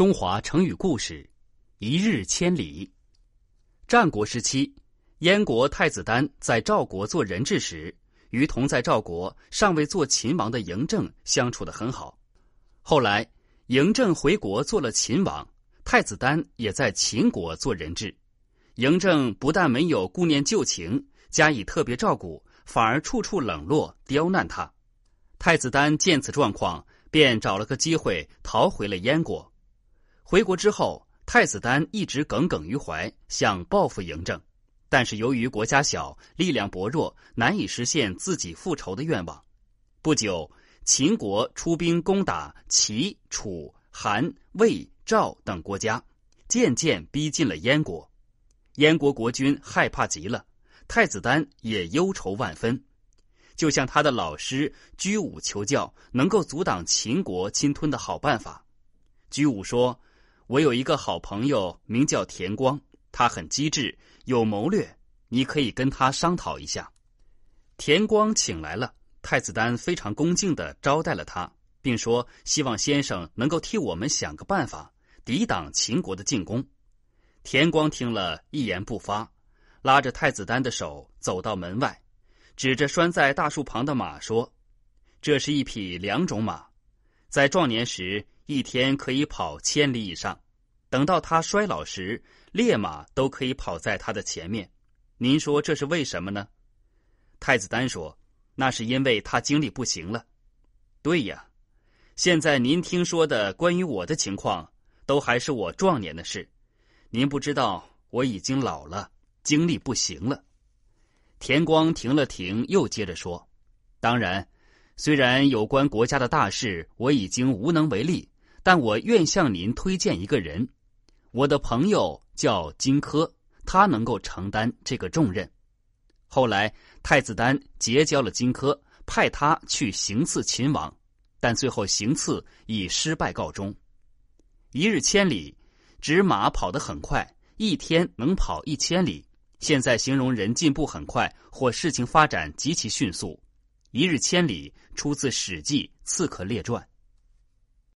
中华成语故事：一日千里。战国时期，燕国太子丹在赵国做人质时，与同在赵国尚未做秦王的嬴政相处的很好。后来，嬴政回国做了秦王，太子丹也在秦国做人质。嬴政不但没有顾念旧情，加以特别照顾，反而处处冷落刁难他。太子丹见此状况，便找了个机会逃回了燕国。回国之后，太子丹一直耿耿于怀，想报复嬴政，但是由于国家小，力量薄弱，难以实现自己复仇的愿望。不久，秦国出兵攻打齐、楚、韩、魏、赵等国家，渐渐逼近了燕国。燕国国君害怕极了，太子丹也忧愁万分，就向他的老师居武求教，能够阻挡秦国侵吞的好办法。居武说。我有一个好朋友，名叫田光，他很机智，有谋略，你可以跟他商讨一下。田光请来了，太子丹非常恭敬的招待了他，并说希望先生能够替我们想个办法，抵挡秦国的进攻。田光听了一言不发，拉着太子丹的手走到门外，指着拴在大树旁的马说：“这是一匹良种马，在壮年时。”一天可以跑千里以上，等到他衰老时，烈马都可以跑在他的前面。您说这是为什么呢？太子丹说：“那是因为他精力不行了。”对呀，现在您听说的关于我的情况，都还是我壮年的事。您不知道我已经老了，精力不行了。田光停了停，又接着说：“当然，虽然有关国家的大事，我已经无能为力。”但我愿向您推荐一个人，我的朋友叫荆轲，他能够承担这个重任。后来太子丹结交了荆轲，派他去行刺秦王，但最后行刺以失败告终。一日千里，指马跑得很快，一天能跑一千里。现在形容人进步很快或事情发展极其迅速。一日千里出自《史记·刺客列传》。